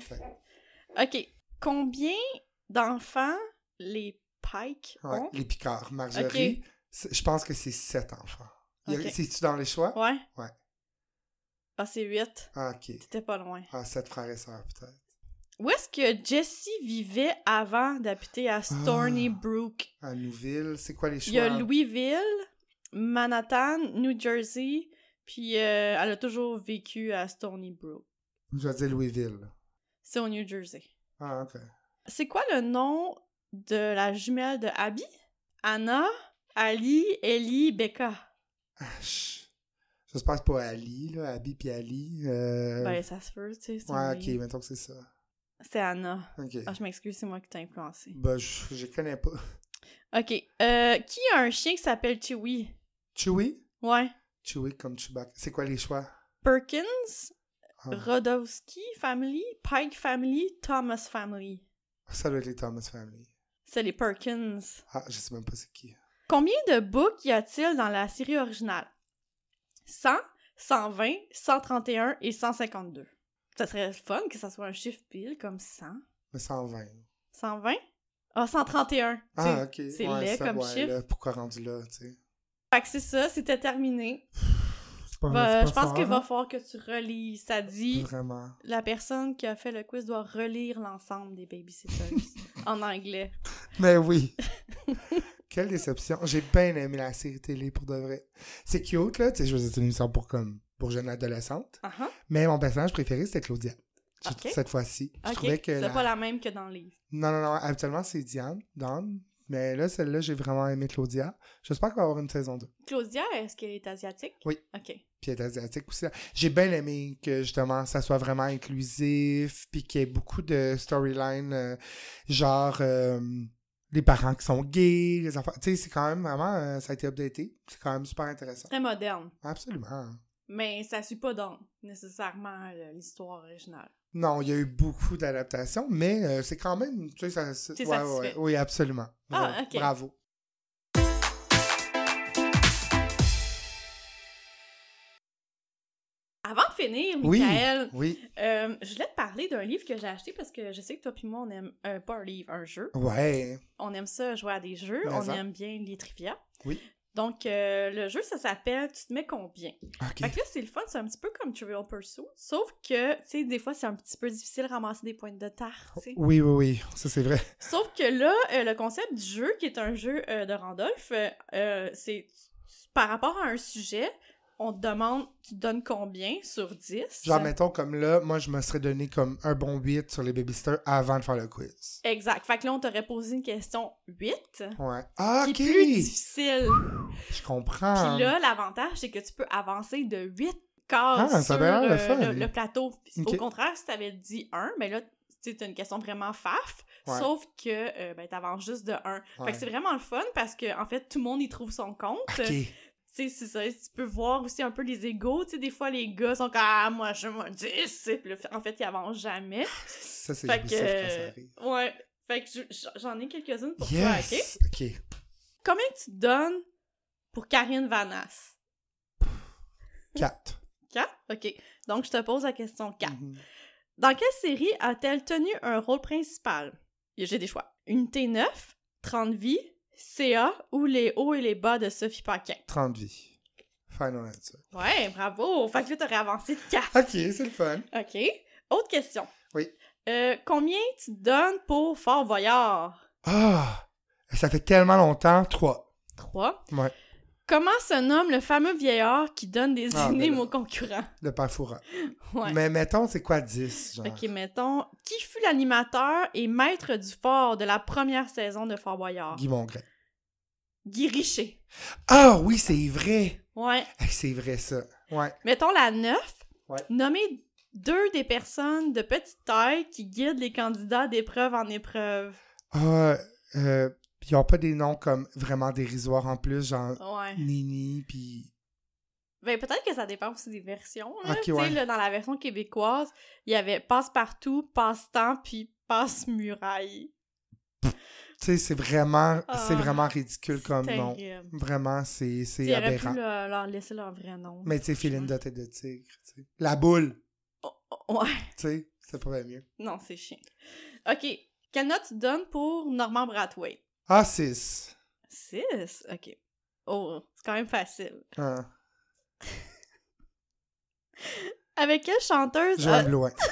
Ouais, OK. Combien d'enfants les Pike ouais, ont? Les Picards. Marjorie, je pense que c'est sept enfants. Il y a- Ok. C'est-tu dans les choix? Ouais. Ouais. Ah, c'est 8. Ah, ok. T'étais pas loin. Ah, sept frères et sœurs, peut-être. Où est-ce que Jesse vivait avant d'habiter à Stony Ah. Brook? À Nouville, c'est quoi les choix? Il y a Louisville, Manhattan, New Jersey, puis euh, elle a toujours vécu à Stony Brook. Je vais dire Louisville. C'est au New Jersey. Ah, ok. C'est quoi le nom de la jumelle de Abby? Anna, Ali, Ellie, Becca? J'espère que c'est pas Ali, là. Abby puis Ali. Euh... Ben, ça se peut, tu sais. ouais, ok, mettons que c'est ça. C'est Anna. Ok. Ah, je m'excuse, c'est moi qui t'ai influencé. Ben, je, je connais pas. Ok. Euh, qui a un chien qui s'appelle Chewie? Chewie? Ouais. Chewie comme Chewbacca. C'est quoi les choix? Perkins, Ah, Rodowski Family, Pike Family, Thomas Family. Ça doit être les Thomas Family. C'est les Perkins. Ah, je sais même pas c'est qui. Combien de books y a-t-il dans la série originale? 100, 120, 131 et 152. Ça serait fun que ça soit un chiffre pile comme 100. Mais 120. 120? Ah, 131. Ah, ok. C'est Ouais, laid ça, comme ouais, chiffre. là, pourquoi rendu là, tu sais? Fait que c'est ça, c'était terminé. C'est pas, Bah, je pense qu'il va hein? falloir que tu relis. Ça dit, Vraiment. la personne qui a fait le quiz doit relire l'ensemble des babysitters [LAUGHS] en anglais. Mais oui. [LAUGHS] Quelle déception. J'ai bien aimé la série télé pour de vrai. C'est cute, là. Tu sais, je c'est une émission pour comme pour jeunes adolescentes. Ah ah. Mais mon personnage préféré, c'était Claudia. Cette fois-ci. Je Ok, trouvais que. c'est la- pas la même que dans le livre. Non, non, non. Habituellement, c'est Diane, Dawn. Mais là, celle-là, j'ai vraiment aimé Claudia. J'espère qu'il va avoir une saison 2. Claudia, est-ce qu'elle est asiatique? Oui. Ok. Puis elle est asiatique aussi. J'ai bien aimé que justement ça soit vraiment inclusif, puis qu'il y ait beaucoup de storylines, euh, genre euh, les parents qui sont gays, les enfants. Tu sais, c'est quand même vraiment, euh, ça a été updaté. C'est quand même super intéressant. Très moderne. Absolument. Mais ça suit pas donc nécessairement euh, l'histoire originale. Non, il y a eu beaucoup d'adaptations, mais euh, c'est quand même, tu sais, ça. ouais, ouais, oui, absolument. Ah, Bravo. ok. Bravo. Avant de finir. Michael, Oui. euh, je voulais te parler d'un livre que j'ai acheté parce que je sais que toi puis moi, on aime euh, pas un livre, un jeu. Ouais. On aime ça jouer à des jeux, Mais on ça. aime bien les trivia. Oui. Donc, euh, le jeu, ça s'appelle Tu te mets combien? Ok. Fait que là, c'est le fun, c'est un petit peu comme Trivial Pursuit, sauf que, tu sais, des fois, c'est un petit peu difficile de ramasser des points de tarte, tu sais. Oui, oui, oui. Ça, c'est vrai. [LAUGHS] Sauf que là, le concept du jeu, qui est un jeu de Randolph, c'est par rapport à un sujet, on te demande, tu donnes combien sur 10? Genre, mettons, comme là, moi, je me serais donné comme un bon 8 sur les babysitters avant de faire le quiz. Exact. Fait que là, on t'aurait posé une question 8, Ouais. Ah, qui ok. est plus difficile. Je comprends. Puis là, l'avantage, c'est que tu peux avancer de 8 cases Ah, sur euh, le, le plateau. Au contraire, si t'avais dit 1, mais là, tu as une question vraiment faf, Ouais. sauf que euh, ben, t'avances juste de 1. Ouais. Fait que c'est vraiment le fun parce que, en fait, tout le monde y trouve son compte. Tu sais, c'est ça. Tu peux voir aussi un peu les égaux. Tu sais, des fois, les gars sont comme Ah, moi, je me 10. Puis là, en fait, ils avancent jamais. [LAUGHS] Ça, c'est Fait que. quand ça. Ouais. Fait que je- j'en ai quelques-unes pour toi, ok? Ok. Combien tu donnes pour Karine Vanasse? 4. 4? Ok. Donc, je te pose la question 4. Dans quelle série a-t-elle tenu un rôle principal? J'ai des choix. Unité 9, 30 vies, CA ou les hauts et les bas de Sophie Paquin? 30 vies. Final answer. Ouais, bravo! Fait que là, t'aurais avancé de 4. Ok, c'est le fun. OK. Autre question. Oui. Euh, combien tu donnes pour Fort Boyard? Ah! Ça fait tellement longtemps. 3. 3. Ouais. Comment se nomme le fameux vieillard qui donne des Ah, énigmes aux concurrents? Le père Fourant. Ouais. Mais mettons, c'est quoi 10? Genre? Ok, mettons, qui fut l'animateur et maître du fort de la première saison de Fort Boyard? Guy Mongrain. Guy Richer. Ah oui, c'est vrai! Ouais. C'est vrai, ça. Ouais. Mettons la 9. Ouais. Nommez deux des personnes de petite taille qui guident les candidats d'épreuve en épreuve. Ah, euh, pis ils ont pas des noms comme vraiment dérisoires en plus, genre Ouais. Nini, puis Ben, peut-être que ça dépend aussi des versions. Là. Ok, Tu sais, ouais. là, dans la version québécoise, il y avait passe-partout, passe-temps, puis passe-muraille. Tu sais, c'est vraiment, Ah, c'est vraiment ridicule comme nom. Vraiment, c'est, c'est aurait pu aberrant. leur, laisser leur vrai nom. Mais tu sais, Philinda tête de tigre. La boule, Oh, oh, ouais. tu sais, ça pourrait mieux. Non, c'est chiant. OK. Quelle note tu donnes pour Norman Brathwaite? Ah, 6. 6? OK. Oh, c'est quand même facile. Ah. [LAUGHS] Avec quelle chanteuse? Joanne Blouin. [LAUGHS]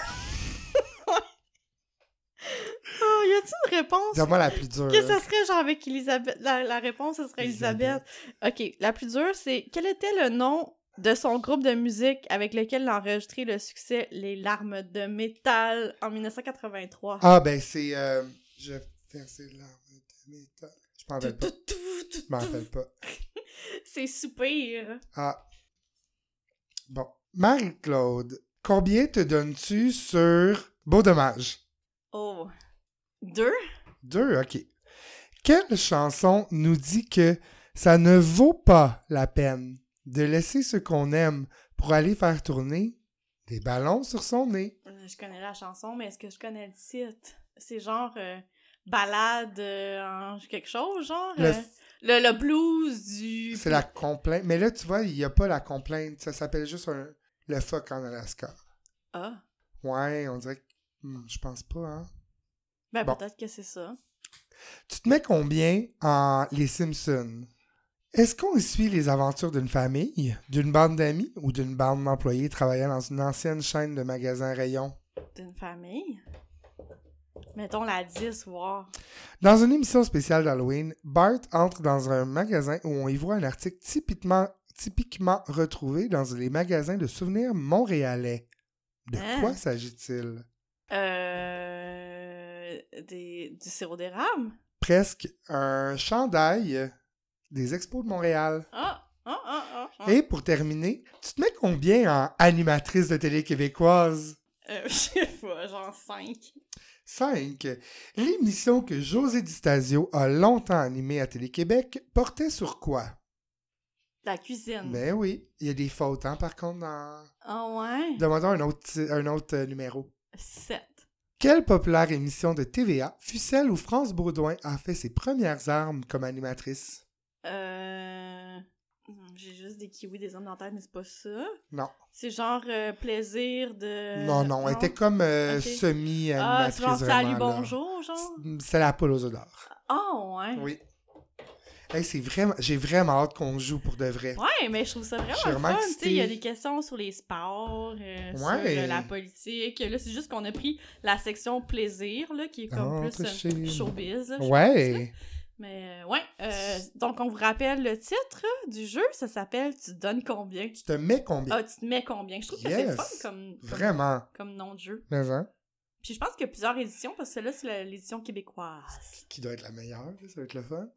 Oh, y a-t-il une réponse? Dis-moi la plus dure. Que ça serait genre avec Elisabeth. La, la réponse, ce serait Elisabeth. Ok, la plus dure, c'est quel était le nom de son groupe de musique avec lequel il a enregistré le succès Les larmes de métal en 1983? Ah, ben c'est. Euh, je vais faire ces larmes Je m'en rappelle pas. Je m'en rappelle pas. [LAUGHS] C'est soupir. Ah. Bon. Marie-Claude, combien te donnes-tu sur Beau Dommage? Oh. Deux? Deux, ok. Quelle chanson nous dit que ça ne vaut pas la peine de laisser ce qu'on aime pour aller faire tourner des ballons sur son nez? Je connais la chanson, mais est-ce que je connais le titre? C'est genre euh, balade euh, en quelque chose, genre? Le- euh, Le, le blues du... C'est la complainte. Mais là, tu vois, il n'y a pas la complainte. Ça s'appelle juste un- le fuck en Alaska. Ah. Ouais, on dirait que. hmm, je pense pas, hein. Ben, Bon. peut-être que c'est ça. Tu te mets combien en Les Simpsons? Est-ce qu'on suit les aventures d'une famille, d'une bande d'amis ou d'une bande d'employés travaillant dans une ancienne chaîne de magasins rayons? D'une famille? Mettons la 10, voir. Dans une émission spéciale d'Halloween, Bart entre dans un magasin où on y voit un article typiquement, typiquement retrouvé dans les magasins de souvenirs montréalais. De Hein? quoi s'agit-il? Euh... Des... Du sirop d'érable? Presque un chandail des expos de Montréal. Ah! Ah, ah, ah, ah. Et pour terminer, tu te mets combien en animatrice de télé québécoise? Euh, [LAUGHS] je sais pas, genre 5. 5. L'émission que José Di Stasio a longtemps animée à Télé-Québec portait sur quoi? La cuisine. Ben oui, il y a des fautes, hein, par contre, dans... Ah ouais? Demandons un autre, un autre euh, numéro. 7. Quelle populaire émission de TVA fut celle où France Baudouin a fait ses premières armes comme animatrice? Euh... hmm, J'ai juste des kiwis, des hommes dans la tête, mais c'est pas ça. Non. C'est genre euh, plaisir de... non, non, elle était comme euh. Ah, semi-animatrice. c'est genre salut, bonjour, genre? C'est la poule aux d'or. Ah ouais? Oui. Hey, c'est vraiment... J'ai vraiment hâte qu'on joue pour de vrai. Ouais, mais je trouve ça vraiment fun. il y a des questions sur les sports, euh, sur euh, la politique. Là, c'est juste qu'on a pris la section plaisir, là, qui est comme Entre plus euh, showbiz. là, pense. Ouais. Mais euh, ouais, euh, donc on vous rappelle le titre du jeu, ça s'appelle Tu donnes combien? Tu te mets combien? Ah, tu te mets combien? Je trouve que c'est le fun comme, comme, Vraiment. comme nom de jeu. Mais hein? Puis je pense qu'il y a plusieurs éditions, parce que là, c'est l'édition québécoise. Qui doit être la meilleure, ça va être le fun.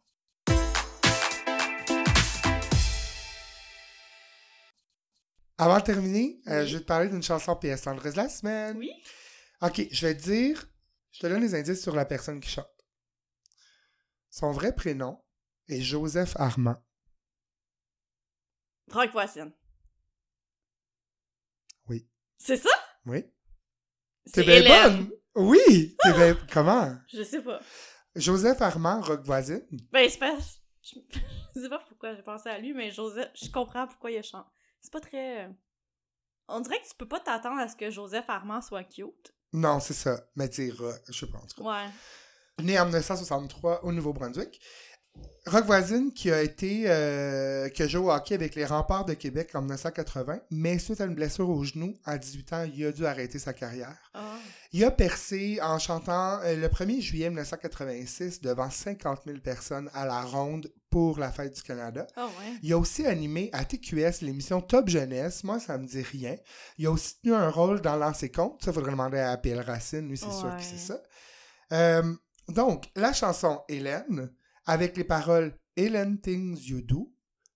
Avant de terminer, euh, je vais te parler d'une chanson PS tendresse de la semaine. Oui? Ok, je vais te dire, je te donne les indices sur la personne qui chante. Son vrai prénom est Joseph Armand. Rock Voisine. Oui. C'est ça? Oui. C'est T'es bien bonne! Oui! T'es bien... Comment? Je sais pas. Joseph Armand, rock voisine. Ben, c'est pas... Je [LAUGHS] je sais pas pourquoi j'ai pensé à lui, mais Joseph... Je comprends pourquoi il chante. C'est pas très... On dirait que tu peux pas t'attendre à ce que Joseph Armand soit cute. Non, c'est ça. Mais tu je sais pas, en tout cas. Ouais. Né en 1963 au Nouveau-Brunswick. Rock voisine qui a été euh, qui a joué au hockey avec les remparts de Québec en 1980, mais suite à une blessure au genou, à 18 ans, il a dû arrêter sa carrière. Ah. Il a percé en chantant euh, le 1er juillet 1986 devant 50 000 personnes à la ronde pour la fête du Canada. Ah ouais. Il a aussi animé à TQS l'émission Top Jeunesse. Moi, ça me dit rien. Il a aussi tenu un rôle dans Lancer Compte. Ça, faudrait demander à PL Racine. Lui, c'est sûr que c'est ça. Euh, donc, la chanson Hélène, avec les paroles Hélène Things You Do,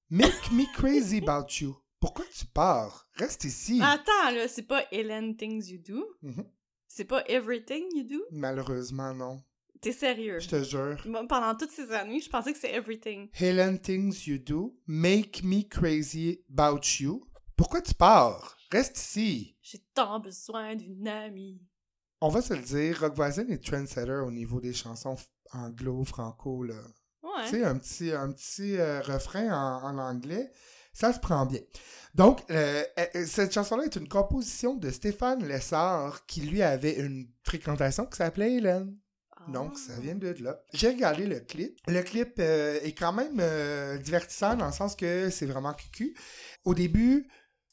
Make Me Crazy About You. Pourquoi tu pars? Reste ici. Attends, là, c'est pas Hélène Things You Do? Mhm. C'est pas Everything You Do? Malheureusement, non. T'es sérieux? Je te jure. Pendant toutes ces années, je pensais que c'est Everything. Hélène Things You Do, Make Me Crazy About You. Pourquoi tu pars? Reste ici. J'ai tant besoin d'une amie. On va se le dire, Rock Voisine est trendsetter au niveau des chansons anglo, franco, là. Ouais. Tu sais, un petit, un petit euh, refrain en, en anglais, ça se prend bien. Donc, euh, euh, cette chanson-là est une composition de Stéphane Lessard, qui lui avait une fréquentation qui s'appelait Hélène. Donc, Ah. ça vient de là. J'ai regardé le clip. Le clip euh, est quand même divertissant dans le sens que c'est vraiment cucu. Au début,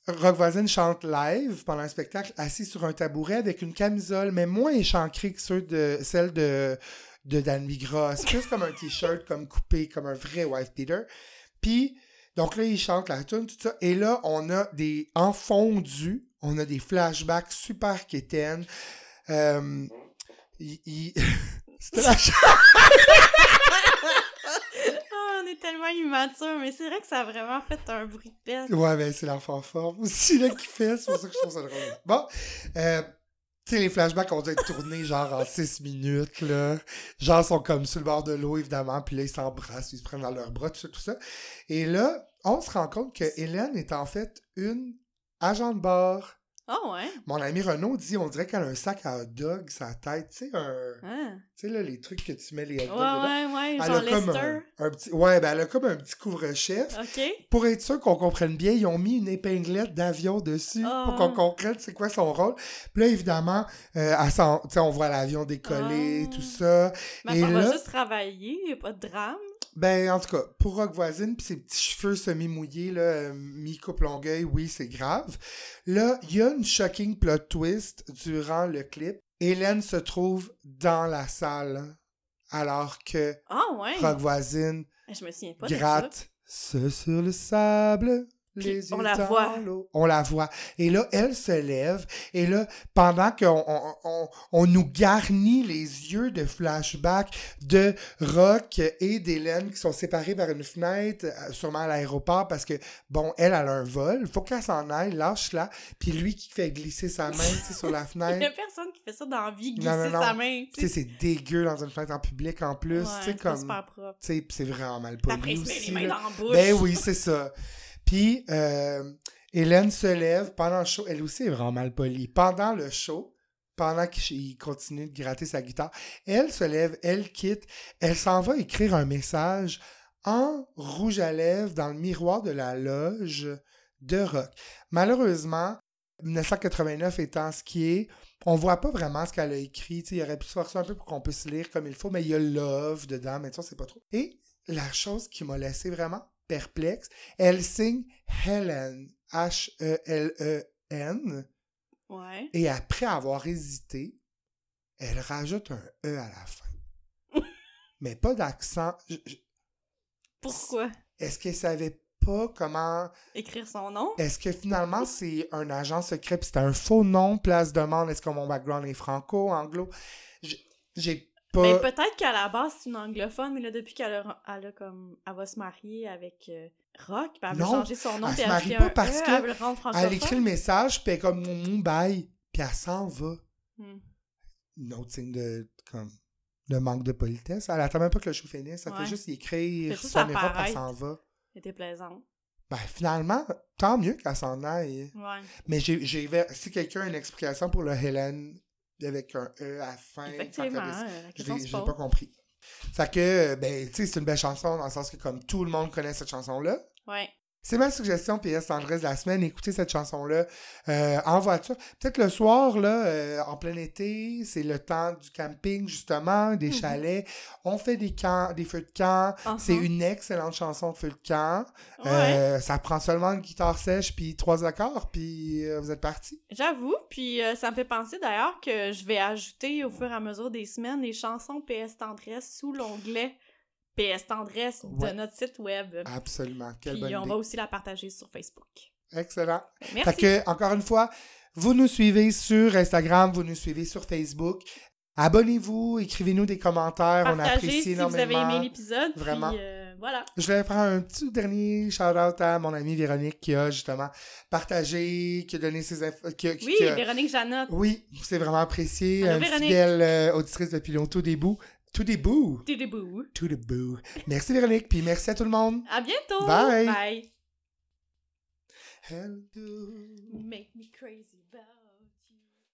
Rock Voisine chante live pendant un spectacle, assis sur un tabouret avec une camisole, mais moins échancrée que ceux de, celle de, de Dan Migra. C'est plus comme un t-shirt, comme coupé, comme un vrai wife beater. Puis, donc là, il chante la tune, tout ça. Et là, on a des, en fondu, on a des flashbacks super quétaines. Euh, [LAUGHS] C'était la [LAUGHS] tellement immature, mais c'est vrai que ça a vraiment fait un bruit de. Ouais, ben c'est l'enfant fort aussi là, qui fait, c'est pour ça que je trouve ça drôle. Bon, euh, tu sais, les flashbacks ont dû être tournés genre en 6 minutes, là. Genre, sont comme sur le bord de l'eau, évidemment, puis là, ils s'embrassent, ils se prennent dans leurs bras, tout ça, tout ça. Et là, on se rend compte que Hélène est en fait une agent de bord. Oh, ouais. Mon ami Renaud dit, on dirait qu'elle a un sac à hot dog la tête, tu sais, un... Ah. Tu sais, là, les trucs que tu mets les hot Ouais, dogs dedans. ouais, ouais, Elle genre a comme un, un petit... Ouais, ben elle a comme un petit couvre-chef. OK. Pour être sûr qu'on comprenne bien, ils ont mis une épinglette d'avion dessus Ah. pour qu'on comprenne c'est quoi son rôle. Puis là, évidemment, euh, elle on voit l'avion décoller, Ah. tout ça. Mais Et ça va juste travailler, y a pas de drame. Ben, en tout cas, pour Rock Voisine, puis ses petits cheveux semi-mouillés, là, euh, mi-coupe longueuil, oui, c'est grave. Là, il y a une shocking plot twist durant le clip. Hélène se trouve dans la salle, alors que Ah, ouais. Rock Voisine Je me souviens pas gratte ce sur le sable. Les on la voit. On la voit. Et là, elle se lève. Et là, pendant qu'on on, on- on nous garnit les yeux de flashbacks de Rock et d'Hélène qui sont séparés vers une fenêtre, euh, sûrement à l'aéroport, parce que, bon, elle, elle a un vol. Faut qu'elle s'en aille, lâche-la. Puis lui qui fait glisser sa main sur la [LAUGHS] Il y a fenêtre. personne qui fait ça dans la vie, Non, glisser non, non. sa main. Tu sais, c'est dégueu dans une fenêtre en public en plus. Ouais, c'est comme. c'est vraiment mal Puis Après, poli il se met aussi. les mains dans la bouche. Ben oui, c'est ça. Puis, euh, Hélène se lève pendant le show. Elle aussi est vraiment mal polie. Pendant le show, pendant qu'il continue de gratter sa guitare, elle se lève, elle quitte, elle s'en va écrire un message en rouge à lèvres dans le miroir de la loge de rock. Malheureusement, 1989 étant ce qui est, on voit pas vraiment ce qu'elle a écrit. Il aurait pu se forcer un peu pour qu'on puisse lire comme il faut, mais il y a love dedans, mais ça, c'est pas trop. Et la chose qui m'a laissé vraiment perplexe, elle signe Helen, H-E-L-E-N, Ouais. et après avoir hésité, elle rajoute un E à la fin. [LAUGHS] mais pas d'accent. Je- je- Pourquoi? Est-ce qu'elle savait pas comment. Écrire son nom? Est-ce que finalement c'est un agent secret puis c'était un faux nom, place demande, est-ce que mon background est franco, anglo? J'ai pas. Mais peut-être qu'à la base, c'est une anglophone, mais là, depuis qu'elle a, elle a comme. Elle va se marier avec euh, Rock, puis elle Non, changer son nom, elle puis se marie ajouter pas un parce E, que elle le. Elle écrit le message, puis elle est comme Moumou, bye, puis elle s'en va. Une autre signe de, comme, de manque de politesse. Elle attend même pas que le show finisse, ça Ouais. fait juste écrire son Europe, elle s'en va. C'était plaisant. Ben, finalement, tant mieux qu'elle s'en aille. Ouais. Mais j'ai, si quelqu'un a une explication pour le Hélène avec un E à la fin, Effectivement, je pose. pas compris. Fait que, ben, tu sais, c'est une belle chanson dans le sens que comme tout le monde connaît cette chanson-là, Ouais. C'est ma suggestion PS Tendresse de la semaine. Écoutez cette chanson-là euh, en voiture. Peut-être le soir, là, euh, en plein été, c'est le temps du camping, justement, des Mhm. chalets. On fait des camps, des feux de camp. Uh-huh. C'est une excellente chanson de feu de camp. Ouais. Euh, ça prend seulement une guitare sèche puis trois accords, puis euh, vous êtes parti. J'avoue, puis ça me fait penser d'ailleurs que je vais ajouter au fur et à mesure des semaines les chansons PS Tendresse sous l'onglet PS Tendresse Ouais. de notre site web. Absolument. Quelle Puis bonne on idée. va aussi la partager sur Facebook. Excellent. Merci. Fait que, encore une fois, vous nous suivez sur Instagram, vous nous suivez sur Facebook. Abonnez-vous, écrivez-nous des commentaires, on Partagez apprécie si vous avez énormément. aimé l'épisode. Vraiment. Puis euh, voilà. Je vais faire un petit dernier shout-out à mon amie Véronique qui a justement partagé, qui a donné ses infos. Qui, a- qui- Oui, qui a- Véronique Janotte. oui, c'est vraiment apprécié. Une Véronique. fidèle euh, auditrice depuis longtemps, des bouts. Tout des bouts. T'es debout. Tout des bouts. Merci Véronique, puis merci à tout le monde. À bientôt. Bye. Bye. Hello. Make me crazy about